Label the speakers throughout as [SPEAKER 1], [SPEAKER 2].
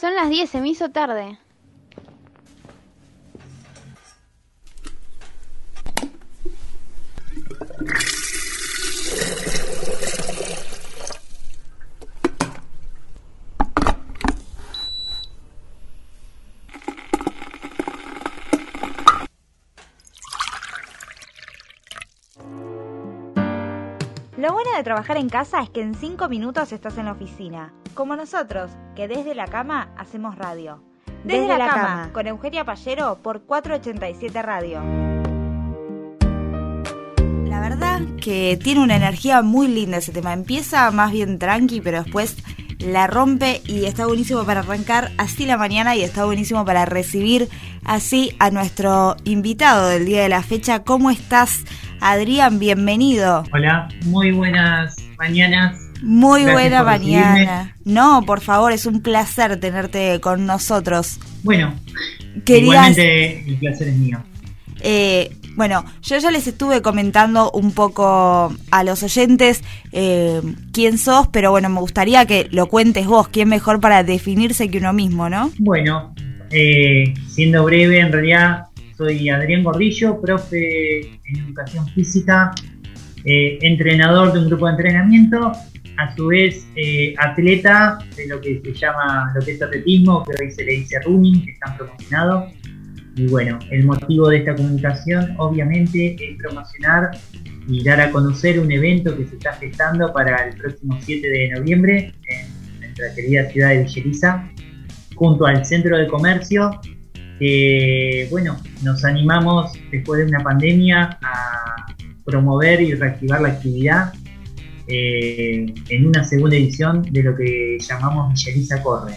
[SPEAKER 1] Son las 10, se me hizo tarde.
[SPEAKER 2] Trabajar en casa es que en 5 minutos estás en la oficina, como nosotros, que desde la cama hacemos radio. Desde, la, cama, con Eugenia Pallero por 487 Radio.
[SPEAKER 3] La verdad que tiene una energía muy linda ese tema. Empieza más bien tranqui, pero después la rompe y está buenísimo para arrancar así la mañana y está buenísimo para recibir así a nuestro invitado del día de la fecha. ¿Cómo estás, Adrián? Bienvenido.
[SPEAKER 4] Hola, muy buenas mañanas.
[SPEAKER 3] Muy
[SPEAKER 4] Gracias
[SPEAKER 3] buena mañana.
[SPEAKER 4] recibirme.
[SPEAKER 3] No, por favor, es un placer tenerte con nosotros.
[SPEAKER 4] Bueno,
[SPEAKER 3] Querías,
[SPEAKER 4] igualmente el placer es mío.
[SPEAKER 3] eh, bueno, yo ya les estuve comentando un poco a los oyentes eh, quién sos, pero bueno, me gustaría que lo cuentes vos, quién mejor para definirse que uno mismo, ¿no?
[SPEAKER 4] Bueno, eh, siendo breve, en realidad soy Adrián Gordillo, profe en educación física, eh, entrenador de un grupo de entrenamiento, a su vez eh, atleta de lo que se llama, lo que es atletismo, que hoy se le dice running, que están promocionados. Y bueno, el motivo de esta comunicación obviamente es promocionar y dar a conocer un evento que se está gestando para el próximo 7 de noviembre en nuestra querida ciudad de Villeriza, junto al Centro de Comercio, que bueno, nos animamos después de una pandemia a promover y reactivar la actividad eh, en una segunda edición de lo que llamamos Villeriza Corre.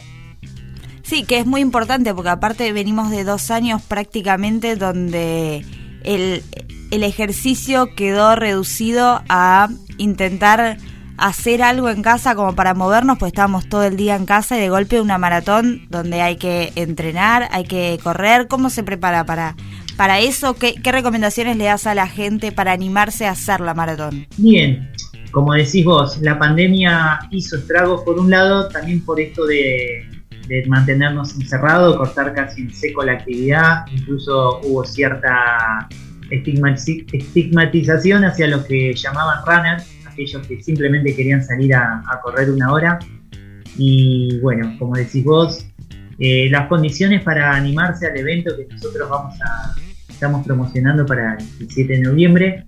[SPEAKER 3] Sí, que es muy importante porque aparte venimos de dos años prácticamente donde el, el ejercicio quedó reducido a intentar hacer algo en casa como para movernos, pues estábamos todo el día en casa y de golpe una maratón donde hay que entrenar, hay que correr. ¿Cómo se prepara para, para eso? ¿Qué, ¿Qué recomendaciones le das a la gente para animarse a hacer la maratón?
[SPEAKER 4] Bien, como decís vos, la pandemia hizo estragos por un lado, también por esto de, de mantenernos encerrados, cortar casi en seco la actividad, incluso hubo cierta estigmati- estigmatización hacia los que llamaban runners, aquellos que simplemente querían salir a, correr una hora. Y bueno, como decís vos, eh, las condiciones para animarse al evento que nosotros vamos a, estamos promocionando para el 7 de noviembre,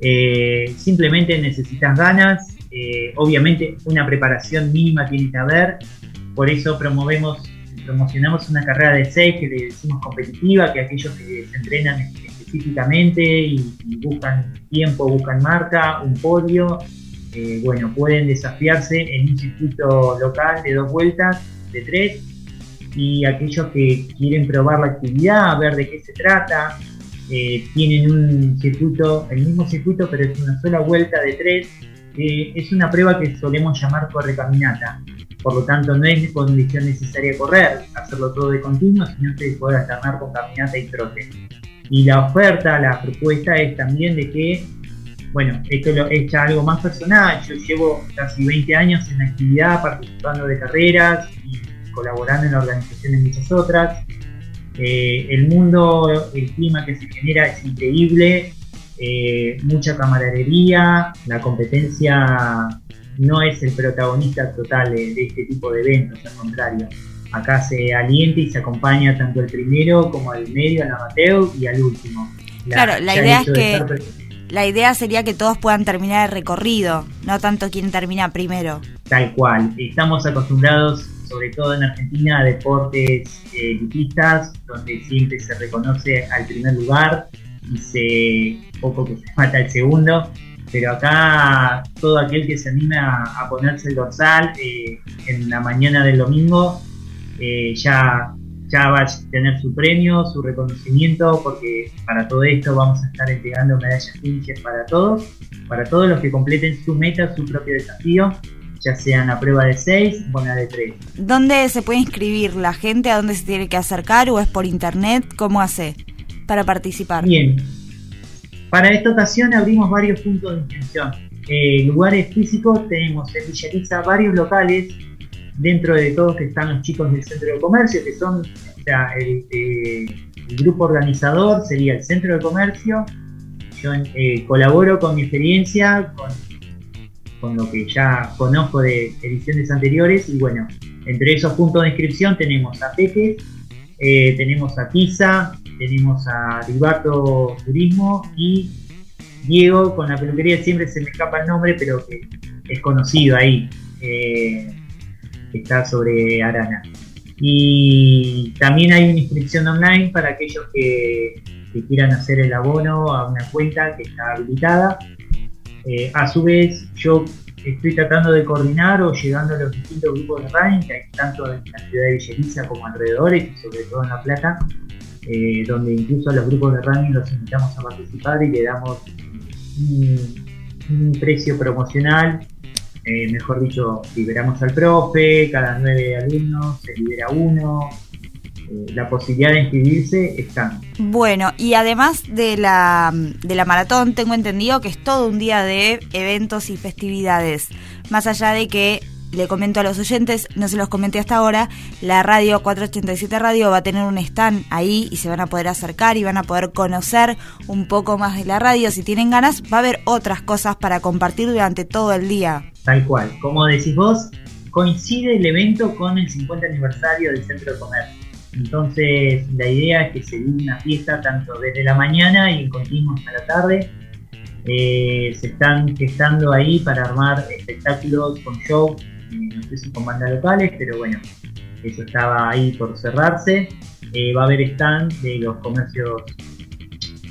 [SPEAKER 4] eh, simplemente necesitas ganas, eh, obviamente una preparación mínima tiene que haber, por eso promovemos, promocionamos una carrera de 6 que le decimos competitiva, que aquellos que se entrenan específicamente y, buscan tiempo, buscan marca, un podio, eh, bueno, pueden desafiarse en un circuito local de dos vueltas, de tres, y aquellos que quieren probar la actividad, ver de qué se trata, eh, tienen un circuito, el mismo circuito, pero es una sola vuelta de tres. Eh, es una prueba que solemos llamar corre-caminata. Por lo tanto, no es condición necesaria correr, hacerlo todo de continuo, sino que poder alternar con caminata y trote. Y la oferta, la propuesta es también de que, bueno, esto lo, es algo más personal. Yo llevo casi 20 años en la actividad, participando de carreras y colaborando en la organización de muchas otras. Eh, el mundo, el clima que se genera es increíble, eh, mucha camaradería, la competencia no es el protagonista total de, este tipo de eventos, al contrario. Acá se alienta y se acompaña tanto al primero como al medio, al amateur y al último.
[SPEAKER 3] La, claro, la idea es que estar... la idea sería que todos puedan terminar el recorrido, no tanto quien termina primero.
[SPEAKER 4] Tal cual, estamos acostumbrados sobre todo en Argentina, a deportes eh, elitistas, donde siempre se reconoce al primer lugar y se poco que se mata al segundo. Pero acá todo aquel que se anime a, a ponerse el dorsal eh, en la mañana del domingo eh, ya, ya va a tener su premio, su reconocimiento, porque para todo esto vamos a estar entregando medallas Fincher para todos, para todos los que completen su meta, su propio desafío ya sean a prueba de 6 o la de 3.
[SPEAKER 3] ¿Dónde se puede inscribir la gente? ¿A dónde se tiene que acercar? ¿O es por internet? ¿Cómo hace para participar?
[SPEAKER 4] Bien. para esta ocasión abrimos varios puntos de inscripción. Eh, lugares físicos tenemos en Villariza varios locales, dentro de todos que están los chicos del centro de comercio, que son, o sea, el, eh, grupo organizador sería el centro de comercio. Yo eh, colaboro con mi experiencia, con, lo que ya conozco de ediciones anteriores y bueno, entre esos puntos de inscripción tenemos a Pepe, tenemos a Pisa, tenemos a Ribato Turismo y Diego con la peluquería, siempre se me escapa el nombre, pero que es conocido ahí, eh, está sobre Arana. Y también hay una inscripción online para aquellos que, quieran hacer el abono a una cuenta que está habilitada. Eh, a su vez, yo estoy tratando de coordinar o llegando a los distintos grupos de running que hay tanto en la ciudad de Villeriza como alrededores y sobre todo en La Plata, eh, donde incluso a los grupos de running los invitamos a participar y le damos un, precio promocional. Eh, mejor dicho, liberamos al profe, cada nueve alumnos se libera uno, eh, la posibilidad de inscribirse está.
[SPEAKER 3] Bueno, y además de la, de la maratón, tengo entendido que es todo un día de eventos y festividades. Más allá de que le comento a los oyentes, no se los comenté hasta ahora, la radio 487 Radio va a tener un stand ahí y se van a poder acercar y van a poder conocer un poco más de la radio. Si tienen ganas, va a haber otras cosas para compartir durante todo el día.
[SPEAKER 4] Tal cual, como decís vos, coincide el evento con el 50 aniversario del Centro de Comercio. Entonces, la idea es que se dé una fiesta tanto desde la mañana y continuo hasta la tarde. Eh, se están gestando ahí para armar espectáculos con show no sé si con bandas locales, pero bueno, eso estaba ahí por cerrarse. Eh, va a haber stand de los comercios,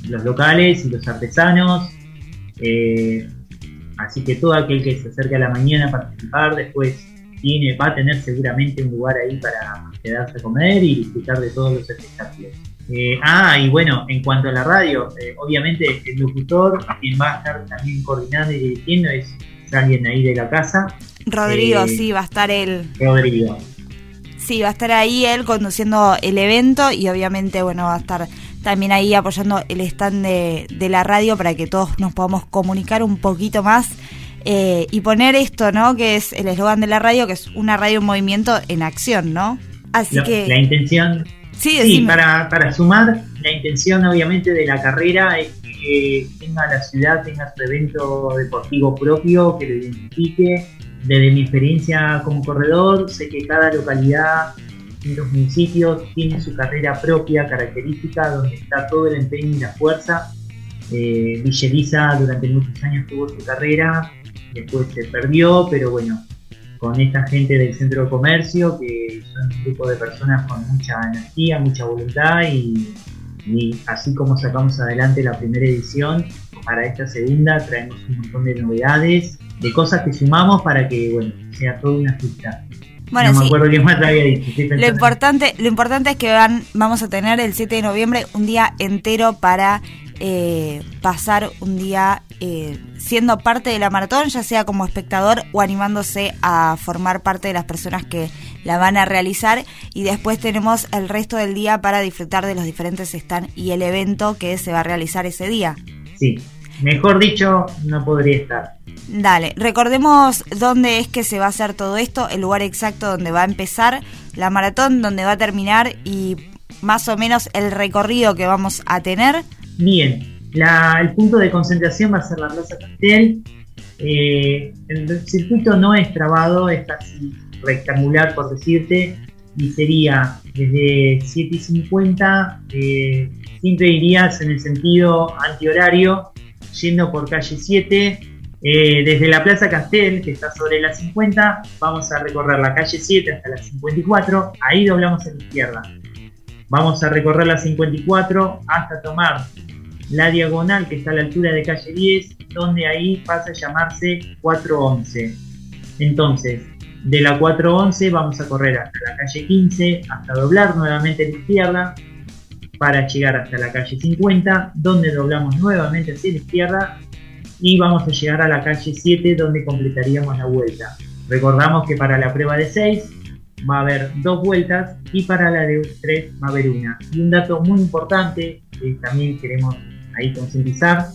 [SPEAKER 4] los locales y los artesanos. Eh, así que todo aquel que se acerque a la mañana a participar, después tiene, va a tener seguramente un lugar ahí para quedarse a comer y disfrutar de todos los espectáculos. Eh, ah, y bueno, en cuanto a la radio, obviamente el locutor, quien va a estar también coordinando y dirigiendo es alguien ahí de la casa,
[SPEAKER 3] Rodrigo, eh, sí, va a estar él.
[SPEAKER 4] Rodrigo.
[SPEAKER 3] Sí, va a estar ahí él conduciendo el evento y obviamente, bueno, va a estar también ahí apoyando el stand de, la radio para que todos nos podamos comunicar un poquito más eh, y poner esto, ¿no? Que es el eslogan de la radio, que es una radio en movimiento en acción, ¿no?
[SPEAKER 4] Así que... La intención... Sí, sí para, para sumar, la intención obviamente de la carrera es que tenga la ciudad, tenga su evento deportivo propio, que lo identifique, desde mi experiencia como corredor, sé que cada localidad los municipios tiene su carrera propia, característica, donde está todo el empeño y la fuerza. Eh, durante muchos años tuvo su carrera, después se perdió, pero bueno, con esta gente del centro de comercio, que son un grupo de personas con mucha energía, mucha voluntad y, y así como sacamos adelante la primera edición, para esta segunda traemos un montón de novedades de cosas que sumamos para que, bueno, sea toda una fiesta.
[SPEAKER 3] Bueno, no me acuerdo qué más te había dicho. Lo importante, lo importante es que van, vamos a tener el 7 de noviembre un día entero para eh, pasar un día eh, siendo parte de la maratón, ya sea como espectador o animándose a formar parte de las personas que la van a realizar. Y después tenemos el resto del día para disfrutar de los diferentes stands y el evento que se va a realizar ese día.
[SPEAKER 4] Sí, mejor dicho, no podría estar.
[SPEAKER 3] Dale, recordemos dónde es que se va a hacer todo esto, el lugar exacto donde va a empezar la maratón, donde va a terminar y más o menos el recorrido que vamos a tener.
[SPEAKER 4] Bien, el punto de concentración va a ser la Plaza Castel. Eh, el circuito no es trabado, es casi rectangular por decirte, y sería desde 7 y 50, eh, siempre irías en el sentido antihorario, yendo por calle 7 eh, desde la Plaza Castel, que está sobre la 50, vamos a recorrer la calle 7 hasta la 54, ahí doblamos a la izquierda. Vamos a recorrer la 54 hasta tomar la diagonal que está a la altura de calle 10, donde ahí pasa a llamarse 411. Entonces, de la 411 vamos a correr hasta la calle 15, hasta doblar nuevamente a la izquierda, para llegar hasta la calle 50, donde doblamos nuevamente hacia la izquierda y vamos a llegar a la calle 7 donde completaríamos la vuelta. Recordamos que para la prueba de 6 va a haber dos vueltas y para la de 3 va a haber una. Y un dato muy importante que también queremos ahí concientizar.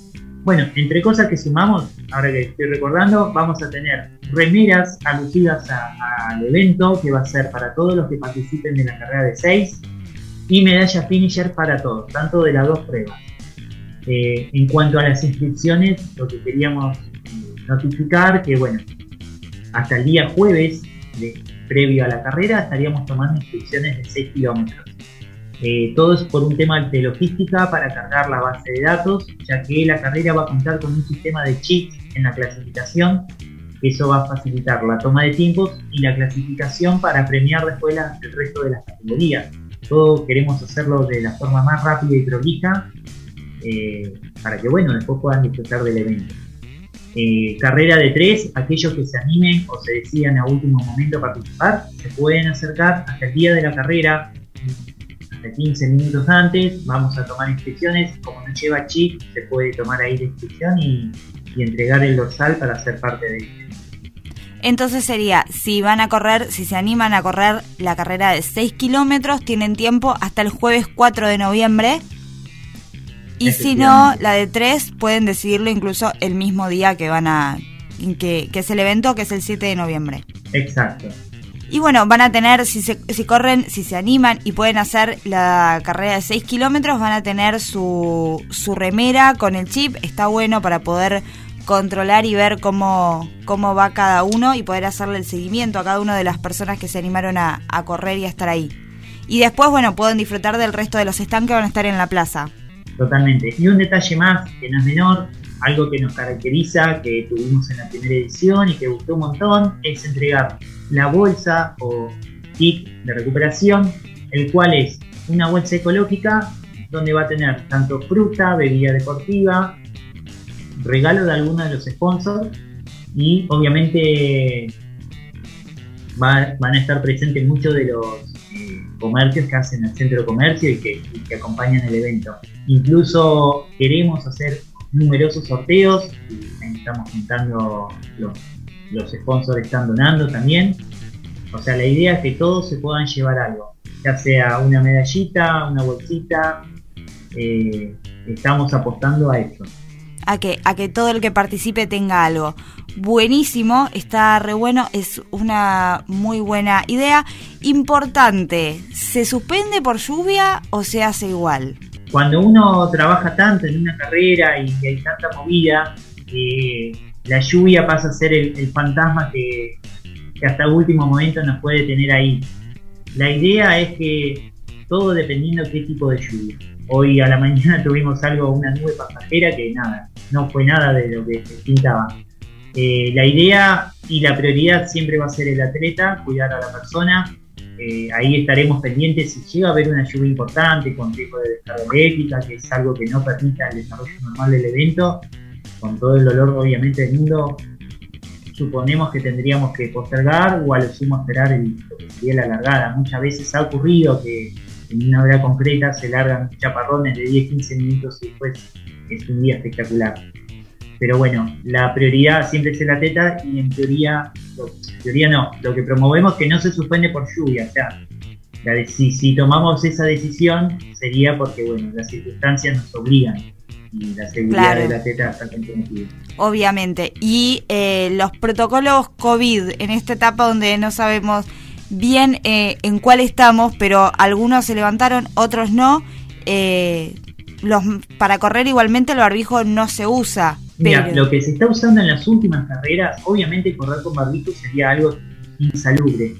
[SPEAKER 4] Bueno, entre cosas que sumamos, ahora que estoy recordando, vamos a tener remeras alusivas al evento, que va a ser para todos los que participen de la carrera de 6, y medalla finisher para todos, tanto de las dos pruebas. Eh, en cuanto a las inscripciones, lo que queríamos notificar que, bueno, hasta el día jueves, de, previo a la carrera, estaríamos tomando inscripciones de 6 kilómetros. Eh, todo es por un tema de logística para cargar la base de datos, ya que la carrera va a contar con un sistema de chips en la clasificación, eso va a facilitar la toma de tiempos y la clasificación para premiar después el resto de las categorías. Todo queremos hacerlo de la forma más rápida y prolija eh, para que bueno, después puedan disfrutar del evento. Eh, carrera de tres, aquellos que se animen o se decidan a último momento participar, se pueden acercar hasta el día de la carrera, hasta 15 minutos antes, vamos a tomar inscripciones, como no lleva chip, se puede tomar ahí la inscripción y, entregar el dorsal para ser parte de este.
[SPEAKER 3] Entonces sería, si van a correr, si se animan a correr la carrera de 6 kilómetros, tienen tiempo hasta el jueves 4 de noviembre y si no, la de tres pueden decidirlo incluso el mismo día que van a que, es el evento, que es el 7 de noviembre.
[SPEAKER 4] Exacto.
[SPEAKER 3] Y bueno, van a tener, si, se, si corren, si se animan y pueden hacer la carrera de 6 kilómetros, van a tener su, su remera con el chip. Está bueno para poder controlar y ver cómo, cómo va cada uno y poder hacerle el seguimiento a cada una de las personas que se animaron a, a correr y a estar ahí. Y después, bueno, pueden disfrutar del resto de los stands que van a estar en la plaza.
[SPEAKER 4] Totalmente. Y un detalle más, que no es menor, algo que nos caracteriza, que tuvimos en la primera edición y que gustó un montón, es entregar la bolsa o kit de recuperación, el cual es una bolsa ecológica donde va a tener tanto fruta, bebida deportiva, regalo de algunos de los sponsors y obviamente van a estar presentes muchos de los comercios que hacen el centro de comercio y que, y acompañan el evento. Incluso queremos hacer numerosos sorteos, estamos juntando los, los sponsors están donando también. O sea, la idea es que todos se puedan llevar algo, ya sea una medallita, una bolsita. Eh, estamos apostando a eso.
[SPEAKER 3] A que, a que todo el que participe tenga algo. Buenísimo, está re bueno, es una muy buena idea. Importante, ¿se suspende por lluvia o se hace igual?
[SPEAKER 4] cuando uno trabaja tanto en una carrera y hay tanta movida, eh, la lluvia pasa a ser el, fantasma que, hasta el último momento nos puede tener ahí. La idea es que todo dependiendo qué tipo de lluvia. Hoy a la mañana tuvimos algo, una nube pasajera que nada, no fue nada de lo que se pintaba. Eh, la idea y la prioridad siempre va a ser el atleta, cuidar a la persona, eh, ahí estaremos pendientes si llega a haber una lluvia importante con riesgo de descarga eléctrica, que es algo que no permita el desarrollo normal del evento, con todo el dolor obviamente del mundo, suponemos que tendríamos que postergar o a lo esperar el, lo que sería la largada. Muchas veces ha ocurrido que en una hora concreta se largan chaparrones de 10-15 minutos y después es un día espectacular. Pero bueno, la prioridad siempre es el atleta y en teoría teoría no, lo que promovemos es que no se suspende por lluvia, o sea, si, tomamos esa decisión sería porque, bueno, las circunstancias nos obligan y la seguridad de la teta está comprometida.
[SPEAKER 3] Obviamente, y eh, los protocolos COVID en esta etapa donde no sabemos bien eh, en cuál estamos, pero algunos se levantaron, otros no. Eh, los, para correr igualmente el barbijo no se usa.
[SPEAKER 4] Mira, lo que se está usando en las últimas carreras, obviamente correr con barbijo sería algo insalubre.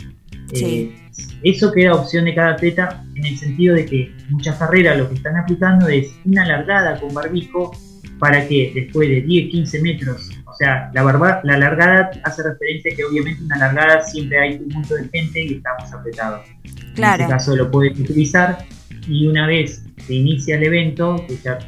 [SPEAKER 4] Eh, eso queda opción de cada atleta en el sentido de que muchas carreras lo que están aplicando es una largada con barbijo para que después de 10, 15 metros, o sea, la, barba, la largada hace referencia a que obviamente una largada siempre hay un punto de gente y estamos apretados.
[SPEAKER 3] Claro.
[SPEAKER 4] En este caso lo puedes utilizar y una vez se inicia el evento, que ya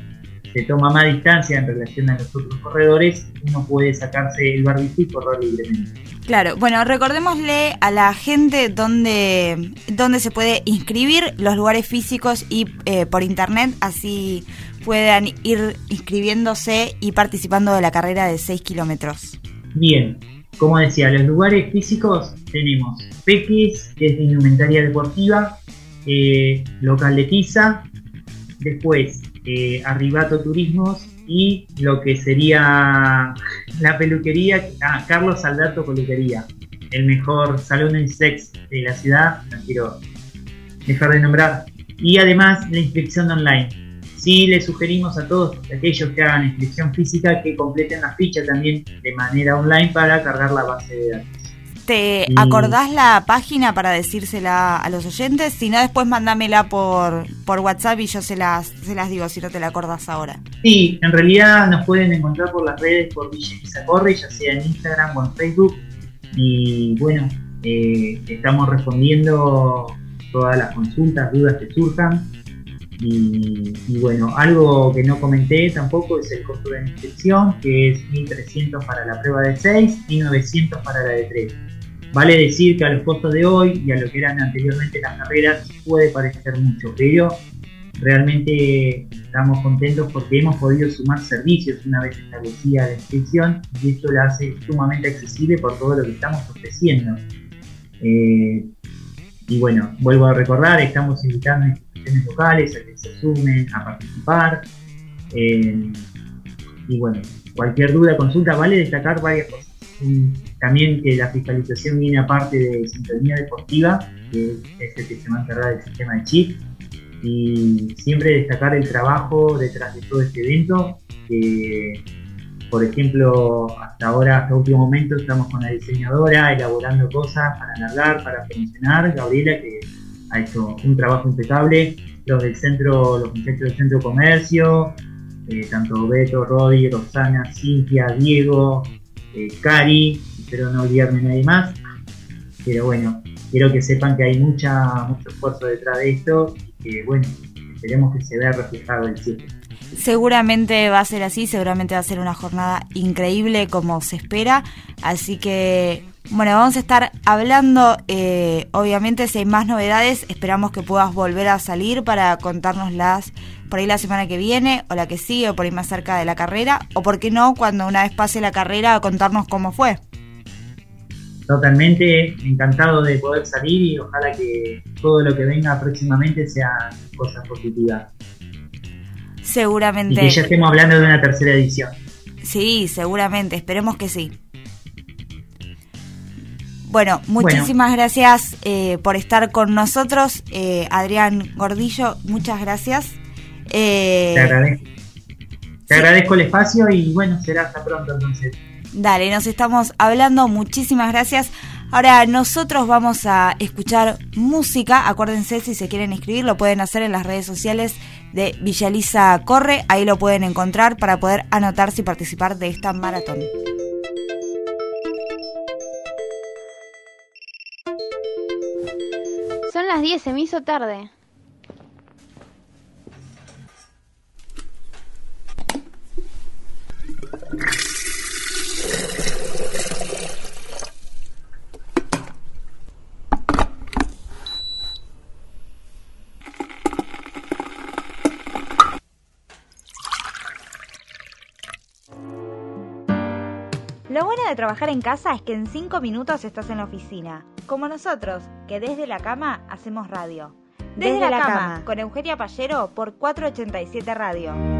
[SPEAKER 4] se toma más distancia en relación a los otros corredores, uno puede sacarse el barbijo y correr libremente.
[SPEAKER 3] Claro, bueno, recordémosle a la gente dónde, dónde se puede inscribir, los lugares físicos y eh, por internet, así puedan ir inscribiéndose y participando de la carrera de 6 kilómetros.
[SPEAKER 4] Bien, como decía, los lugares físicos tenemos Peques, que es de indumentaria deportiva, eh, local de Pisa, después eh, Arribato Turismos y lo que sería la peluquería, ah, Carlos Saldato Peluquería, el mejor salón en sex de la ciudad, no quiero dejar de nombrar, y además la inscripción online. Sí, le sugerimos a todos aquellos que hagan inscripción física que completen la ficha también de manera online para cargar la base de datos.
[SPEAKER 3] ¿Te acordás la página para decírsela a los oyentes? Si no, después mándamela por, por WhatsApp y yo se las, se las digo si no te la acordás ahora.
[SPEAKER 4] Sí, en realidad nos pueden encontrar por las redes por Villa Corre, ya sea en Instagram o en Facebook. Y bueno, eh, estamos respondiendo todas las consultas, dudas que surjan. Y, y, bueno, algo que no comenté tampoco es el costo de inscripción, que es 1.300 para la prueba de 6 y 900 para la de 3. Vale decir que a los costos de hoy y a lo que eran anteriormente las carreras puede parecer mucho, pero realmente estamos contentos porque hemos podido sumar servicios una vez establecida la inscripción y esto la hace sumamente accesible por todo lo que estamos ofreciendo. Eh, y bueno, vuelvo a recordar, estamos invitando a instituciones locales a que se sumen a participar. Eh, y bueno, cualquier duda, consulta, vale destacar varias cosas también que la fiscalización viene aparte de sintonía deportiva, que es el que se va a encargar del sistema de chip, y siempre destacar el trabajo detrás de todo este evento, que por ejemplo, hasta ahora, hasta último momento, estamos con la diseñadora elaborando cosas para alargar, para promocionar, Gabriela, que ha hecho un trabajo impecable, los del centro, los muchachos del centro comercio, eh, tanto Beto, Rodi, Rosana, Cintia, Diego, eh, Cari, espero no olvidarme nadie más. Pero bueno, quiero que sepan que hay mucha, mucho esfuerzo detrás de esto y que bueno, esperemos que se vea reflejado el 7.
[SPEAKER 3] Seguramente va a ser así, seguramente va a ser una jornada increíble como se espera, así que bueno, vamos a estar hablando, eh, obviamente si hay más novedades, esperamos que puedas volver a salir para contárnoslas por ahí la semana que viene, o la que sigue, o por ahí más cerca de la carrera, o por qué no, cuando una vez pase la carrera, contarnos cómo fue.
[SPEAKER 4] Totalmente encantado de poder salir y ojalá que todo lo que venga próximamente sea cosas positivas.
[SPEAKER 3] Seguramente.
[SPEAKER 4] Y que ya estemos hablando de una tercera edición.
[SPEAKER 3] Sí, seguramente, esperemos que sí. Bueno, muchísimas gracias eh, por estar con nosotros, eh, Adrián Gordillo, muchas gracias.
[SPEAKER 4] Eh, te agradezco. Te agradezco el espacio y bueno, será hasta pronto entonces.
[SPEAKER 3] Dale, nos estamos hablando, muchísimas gracias. Ahora nosotros vamos a escuchar música, acuérdense si se quieren inscribir, lo pueden hacer en las redes sociales de Villaliza Corre, ahí lo pueden encontrar para poder anotarse y participar de esta maratón.
[SPEAKER 1] Son las 10, se me hizo tarde.
[SPEAKER 2] Lo bueno de trabajar en casa es que en 5 minutos estás en la oficina, como nosotros, que desde la cama hacemos radio. Desde, la, cama, con Eugenia Pallero por 487 Radio.